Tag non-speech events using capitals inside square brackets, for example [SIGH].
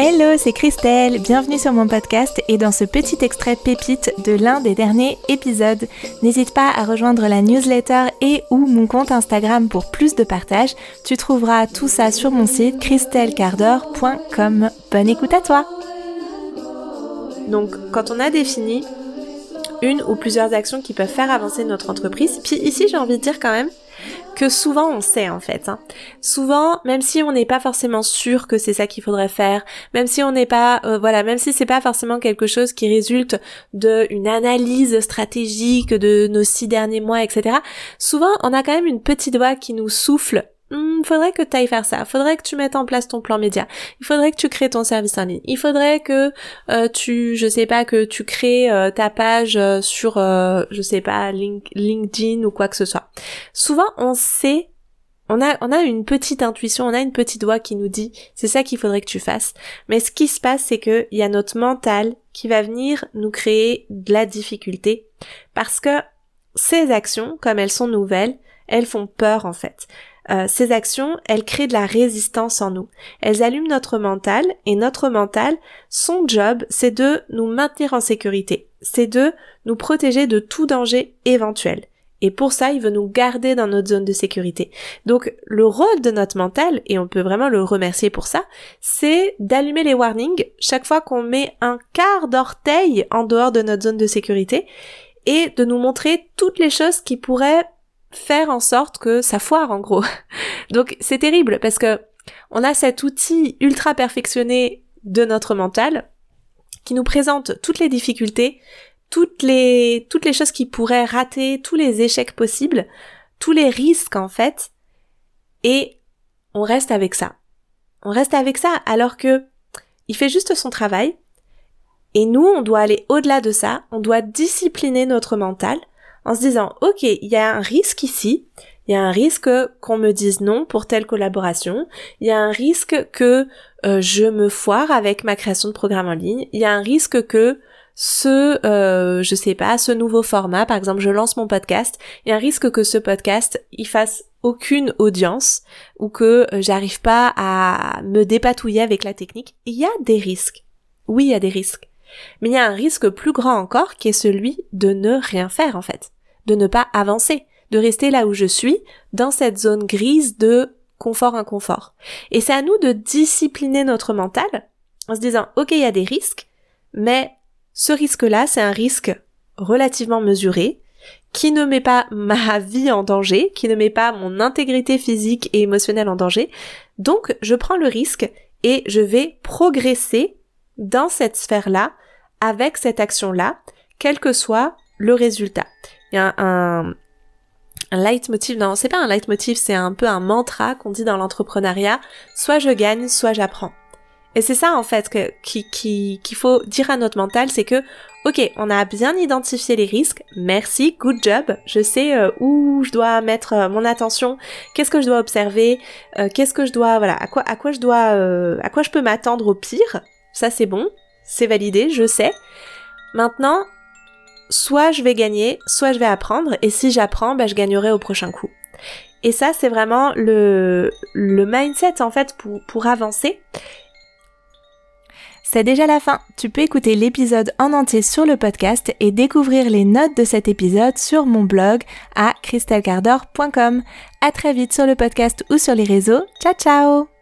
Hello, c'est Christelle, bienvenue sur mon podcast et dans ce petit extrait pépite de l'un des derniers épisodes. N'hésite pas à rejoindre la newsletter et ou mon compte Instagram pour plus de partage. Tu trouveras tout ça sur mon site christellecardor.com. Bonne écoute à toi Donc quand on a défini une ou plusieurs actions qui peuvent faire avancer notre entreprise, puis ici j'ai envie de dire quand même que souvent on sait en fait. Hein. Souvent, même si on n'est pas forcément sûr que c'est ça qu'il faudrait faire, même si on n'est pas, euh, voilà, même si c'est pas forcément quelque chose qui résulte d'une analyse stratégique de nos six derniers mois, etc. Souvent, on a quand même une petite voix qui nous souffle Hmm, faudrait que tu ailles faire ça, faudrait que tu mettes en place ton plan média, il faudrait que tu crées ton service en ligne, il faudrait que euh, tu, je sais pas, que tu crées euh, ta page euh, sur, je sais pas, LinkedIn ou quoi que ce soit. Souvent, on sait, on a, on a une petite intuition, on a une petite voix qui nous dit, c'est ça qu'il faudrait que tu fasses. Mais ce qui se passe, c'est que il y a notre mental qui va venir nous créer de la difficulté parce que ces actions, comme elles sont nouvelles, elles font peur en fait. Euh, ces actions, elles créent de la résistance en nous. Elles allument notre mental et notre mental, son job, c'est de nous maintenir en sécurité. C'est de nous protéger de tout danger éventuel. Et pour ça, il veut nous garder dans notre zone de sécurité. Donc, le rôle de notre mental, et on peut vraiment le remercier pour ça, c'est d'allumer les warnings chaque fois qu'on met un quart d'orteil en dehors de notre zone de sécurité et de nous montrer toutes les choses qui pourraient faire en sorte que ça foire en gros. [LAUGHS] Donc c'est terrible parce que on a cet outil ultra perfectionné de notre mental qui nous présente toutes les difficultés, toutes les toutes les choses qui pourraient rater, tous les échecs possibles, tous les risques en fait et on reste avec ça. On reste avec ça alors que il fait juste son travail et nous on doit aller au-delà de ça, on doit discipliner notre mental en se disant, ok, il y a un risque ici, il y a un risque qu'on me dise non pour telle collaboration, il y a un risque que euh, je me foire avec ma création de programme en ligne, il y a un risque que ce, euh, je sais pas, ce nouveau format, par exemple, je lance mon podcast, il y a un risque que ce podcast, il fasse aucune audience ou que euh, j'arrive pas à me dépatouiller avec la technique. Il y a des risques. Oui, il y a des risques. Mais il y a un risque plus grand encore qui est celui de ne rien faire en fait de ne pas avancer, de rester là où je suis, dans cette zone grise de confort-inconfort. Et c'est à nous de discipliner notre mental en se disant, ok, il y a des risques, mais ce risque-là, c'est un risque relativement mesuré, qui ne met pas ma vie en danger, qui ne met pas mon intégrité physique et émotionnelle en danger. Donc, je prends le risque et je vais progresser dans cette sphère-là, avec cette action-là, quel que soit le résultat il y a un, un leitmotiv, non, c'est pas un leitmotiv, c'est un peu un mantra qu'on dit dans l'entrepreneuriat, soit je gagne, soit j'apprends. Et c'est ça en fait que, qu'il faut dire à notre mental, c'est que, ok, on a bien identifié les risques, merci, good job, je sais euh, où je dois mettre euh, mon attention, qu'est-ce que je dois observer, euh, qu'est-ce que je dois, voilà, à quoi, à quoi je dois, à quoi je peux m'attendre au pire, ça c'est bon, c'est validé, je sais. Maintenant, soit je vais gagner, soit je vais apprendre, et si j'apprends, bah, je gagnerai au prochain coup. Et ça, c'est vraiment le, le mindset en fait pour, pour avancer. C'est déjà la fin. Tu peux écouter l'épisode en entier sur le podcast et découvrir les notes de cet épisode sur mon blog à christelcardor.com. À très vite sur le podcast ou sur les réseaux. Ciao ciao